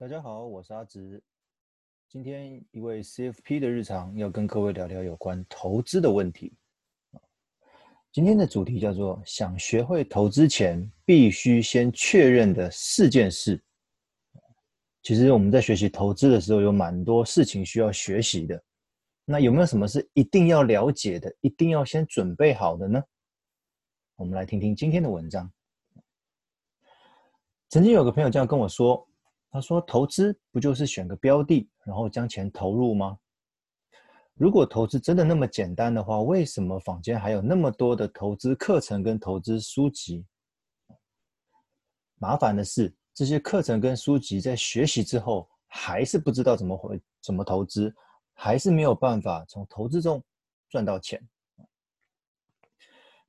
大家好，我是阿直。今天一位 CFP 的日常要跟各位聊聊有关投资的问题。今天的主题叫做“想学会投资前，必须先确认的四件事”。其实我们在学习投资的时候，有蛮多事情需要学习的。那有没有什么是一定要了解的，一定要先准备好的呢？我们来听听今天的文章。曾经有个朋友这样跟我说。他说：“投资不就是选个标的，然后将钱投入吗？如果投资真的那么简单的话，为什么坊间还有那么多的投资课程跟投资书籍？麻烦的是，这些课程跟书籍在学习之后，还是不知道怎么回怎么投资，还是没有办法从投资中赚到钱。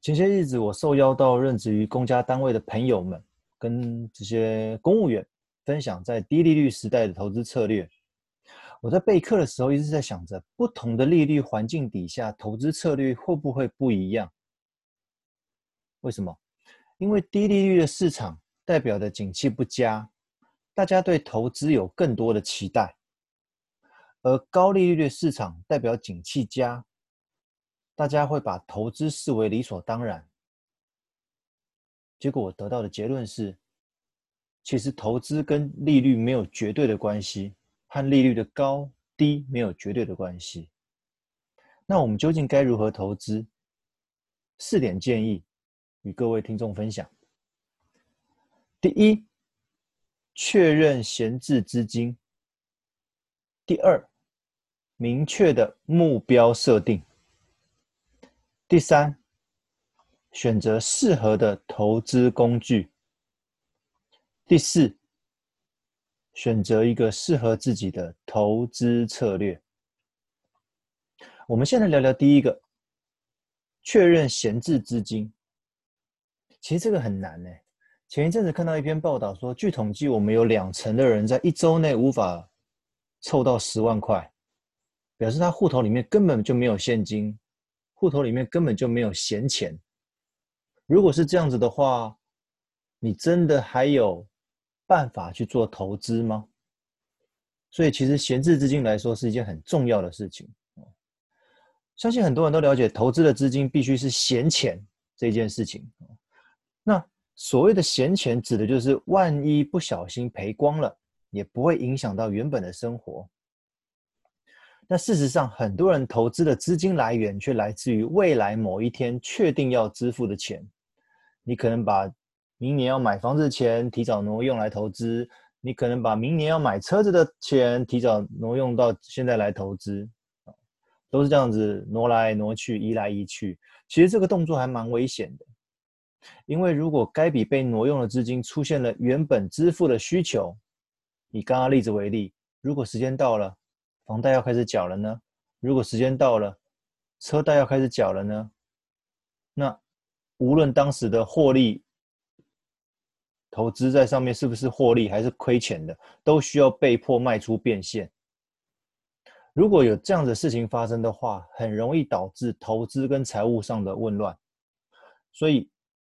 前些日子，我受邀到任职于公家单位的朋友们，跟这些公务员。”分享在低利率时代的投资策略。我在备课的时候一直在想着，不同的利率环境底下，投资策略会不会不一样？为什么？因为低利率的市场代表的景气不佳，大家对投资有更多的期待；而高利率的市场代表景气佳，大家会把投资视为理所当然。结果我得到的结论是。其实投资跟利率没有绝对的关系，和利率的高低没有绝对的关系。那我们究竟该如何投资？四点建议与各位听众分享。第一，确认闲置资金。第二，明确的目标设定。第三，选择适合的投资工具。第四，选择一个适合自己的投资策略。我们现在聊聊第一个，确认闲置资金。其实这个很难呢。前一阵子看到一篇报道说，据统计，我们有两成的人在一周内无法凑到十万块，表示他户头里面根本就没有现金，户头里面根本就没有闲钱。如果是这样子的话，你真的还有办法去做投资吗？所以其实闲置资金来说是一件很重要的事情。相信很多人都了解，投资的资金必须是闲钱这件事情。那所谓的闲钱，指的就是万一不小心赔光了，也不会影响到原本的生活。但事实上，很多人投资的资金来源却来自于未来某一天确定要支付的钱。你可能把明年要买房子的钱提早挪用来投资，你可能把明年要买车子的钱提早挪用到现在来投资，都是这样子挪来挪去，移来移去。其实这个动作还蛮危险的，因为如果该笔被挪用的资金出现了原本支付的需求，以刚刚例子为例，如果时间到了，房贷要开始缴了呢？如果时间到了，车贷要开始缴了呢？那无论当时的获利。投资在上面是不是获利还是亏钱的，都需要被迫卖出变现。如果有这样的事情发生的话，很容易导致投资跟财务上的混乱。所以，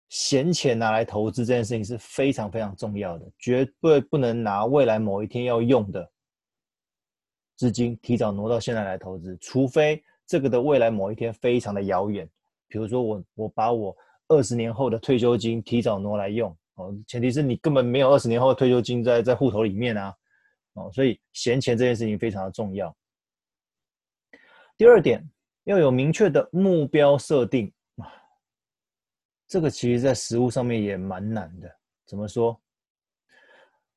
闲钱拿来投资这件事情是非常非常重要的，绝对不能拿未来某一天要用的资金提早挪到现在来投资，除非这个的未来某一天非常的遥远。比如说我，我把我二十年后的退休金提早挪来用。哦，前提是你根本没有二十年后的退休金在在户头里面啊，哦，所以闲钱这件事情非常的重要。第二点，要有明确的目标设定啊，这个其实在实务上面也蛮难的。怎么说？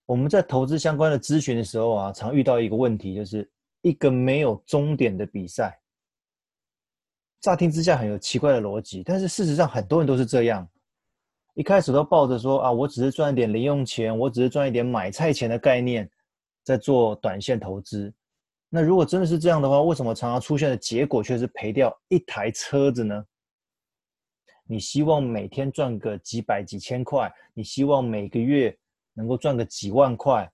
我们在投资相关的咨询的时候啊，常遇到一个问题，就是一个没有终点的比赛。乍听之下很有奇怪的逻辑，但是事实上很多人都是这样。一开始都抱着说啊，我只是赚一点零用钱，我只是赚一点买菜钱的概念，在做短线投资。那如果真的是这样的话，为什么常常出现的结果却是赔掉一台车子呢？你希望每天赚个几百几千块，你希望每个月能够赚个几万块，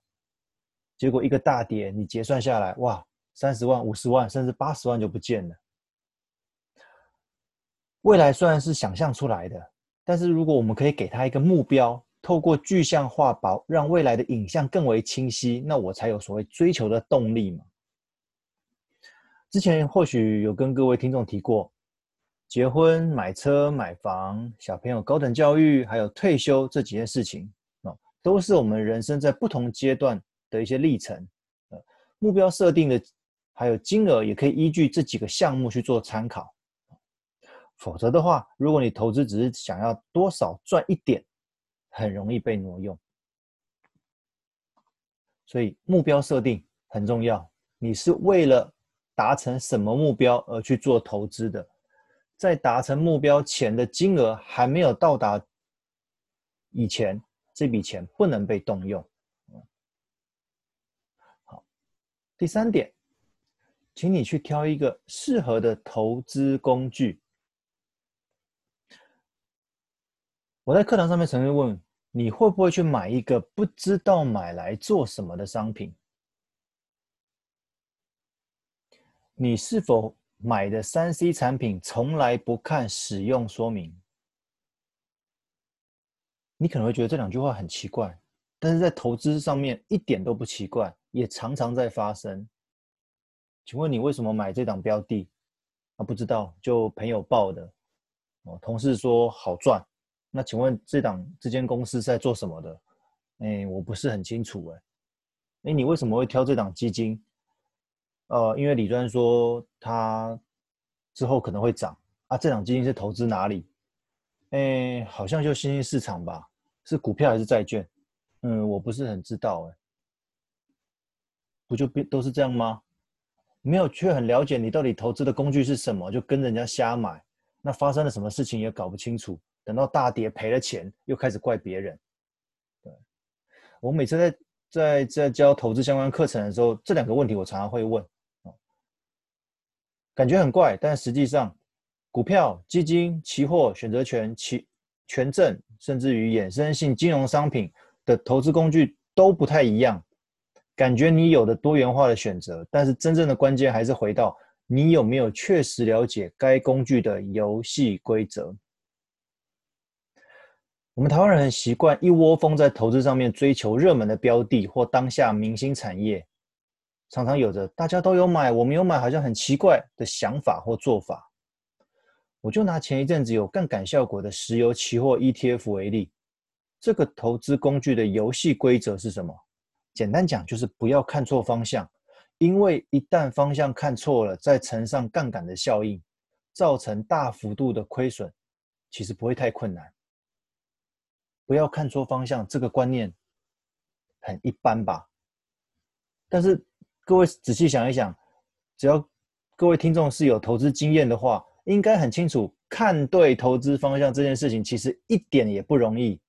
结果一个大跌，你结算下来，哇，三十万、五十万，甚至八十万就不见了。未来虽然是想象出来的。但是，如果我们可以给他一个目标，透过具象化保让未来的影像更为清晰，那我才有所谓追求的动力嘛。之前或许有跟各位听众提过，结婚、买车、买房、小朋友高等教育，还有退休这几件事情啊，都是我们人生在不同阶段的一些历程。呃，目标设定的还有金额，也可以依据这几个项目去做参考。否则的话，如果你投资只是想要多少赚一点，很容易被挪用。所以目标设定很重要。你是为了达成什么目标而去做投资的？在达成目标前的金额还没有到达以前，这笔钱不能被动用。好，第三点，请你去挑一个适合的投资工具。我在课堂上面曾经问，你会不会去买一个不知道买来做什么的商品？你是否买的 3C 产品从来不看使用说明？你可能会觉得这两句话很奇怪，但是在投资上面一点都不奇怪，也常常在发生。请问你为什么买这档标的？啊，不知道，就朋友报的，哦，同事说好赚。那请问这档这间公司是在做什么的？哎，我不是很清楚哎。哎，你为什么会挑这档基金？呃，因为李专说它之后可能会涨啊。这档基金是投资哪里？哎，好像就新兴市场吧？是股票还是债券？嗯，我不是很知道哎。不就变都是这样吗？没有却很了解你到底投资的工具是什么，就跟人家瞎买，那发生了什么事情也搞不清楚。等到大跌赔了钱，又开始怪别人。对，我每次在在在教投资相关课程的时候，这两个问题我常常会问。感觉很怪，但实际上，股票、基金、期货、选择权、期权证，甚至于衍生性金融商品的投资工具都不太一样。感觉你有的多元化的选择，但是真正的关键还是回到你有没有确实了解该工具的游戏规则。我们台湾人很习惯一窝蜂在投资上面追求热门的标的或当下明星产业，常常有着大家都有买，我没有买，好像很奇怪的想法或做法。我就拿前一阵子有杠杆效果的石油期货 ETF 为例，这个投资工具的游戏规则是什么？简单讲就是不要看错方向，因为一旦方向看错了，再乘上杠杆的效应，造成大幅度的亏损，其实不会太困难。不要看错方向，这个观念很一般吧？但是各位仔细想一想，只要各位听众是有投资经验的话，应该很清楚，看对投资方向这件事情其实一点也不容易。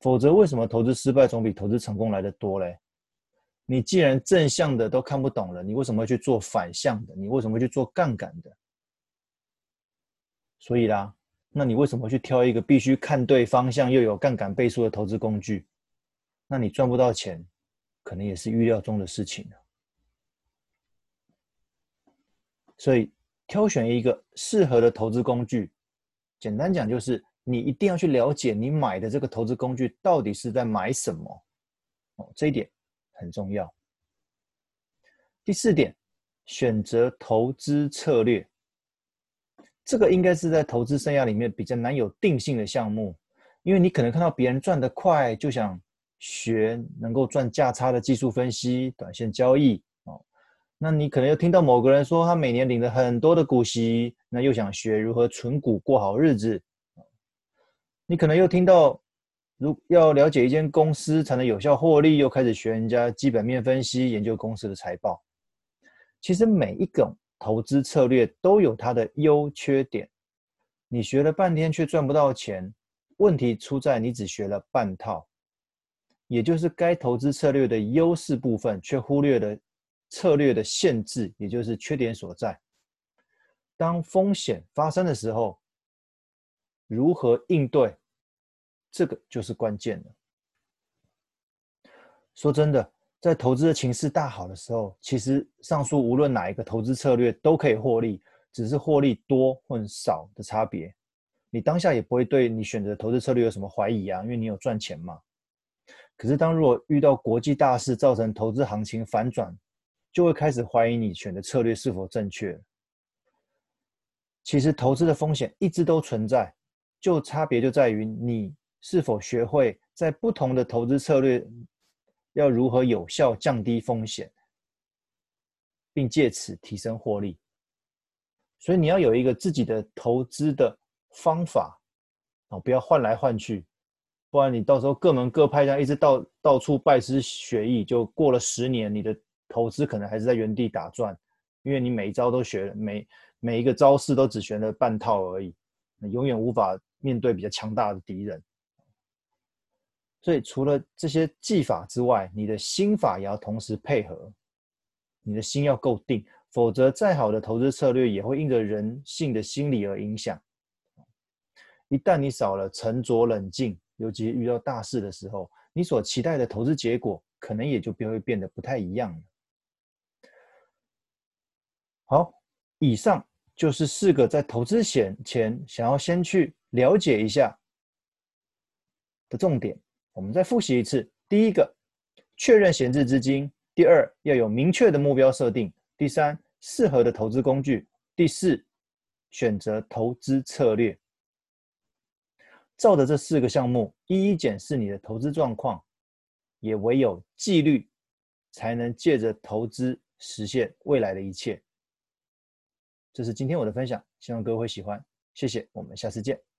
否则，为什么投资失败总比投资成功来得多嘞？你既然正向的都看不懂了，你为什么去做反向的？你为什么去做杠杆的？所以啦。那你为什么去挑一个必须看对方向又有杠杆倍数的投资工具？那你赚不到钱，可能也是预料中的事情。所以，挑选一个适合的投资工具，简单讲就是你一定要去了解你买的这个投资工具到底是在买什么。哦，这一点很重要。第四点，选择投资策略。这个应该是在投资生涯里面比较难有定性的项目，因为你可能看到别人赚得快，就想学能够赚价差的技术分析、短线交易哦。那你可能又听到某个人说他每年领了很多的股息，那又想学如何存股过好日子。你可能又听到，如要了解一间公司才能有效获利，又开始学人家基本面分析，研究公司的财报。其实每一种。投资策略都有它的优缺点，你学了半天却赚不到钱，问题出在你只学了半套，也就是该投资策略的优势部分，却忽略了策略的限制，也就是缺点所在。当风险发生的时候，如何应对，这个就是关键了。说真的。在投资的情势大好的时候，其实上述无论哪一个投资策略都可以获利，只是获利多或少的差别。你当下也不会对你选择投资策略有什么怀疑啊，因为你有赚钱嘛。可是当如果遇到国际大事造成投资行情反转，就会开始怀疑你选的策略是否正确。其实投资的风险一直都存在，就差别就在于你是否学会在不同的投资策略要如何有效降低风险，并借此提升获利。所以你要有一个自己的投资的方法哦，不要换来换去，不然你到时候各门各派这样一直到到处拜师学艺，就过了十年，你的投资可能还是在原地打转，因为你每一招都学了，每每一个招式都只学了半套而已，永远无法面对比较强大的敌人。所以除了这些技法之外，你的心法也要同时配合，你的心要够定，否则再好的投资策略也会因着人性的心理而影响。一旦你少了沉着冷静，尤其遇到大事的时候，你所期待的投资结果可能也就会变得不太一样了。好，以上就是四个在投资前前想要先去了解一下的重点。我们再复习一次：第一个，确认闲置资金；第二，要有明确的目标设定；第三，适合的投资工具；第四，选择投资策略。照着这四个项目一一检视你的投资状况，也唯有纪律，才能借着投资实现未来的一切。这是今天我的分享，希望各位会喜欢。谢谢，我们下次见。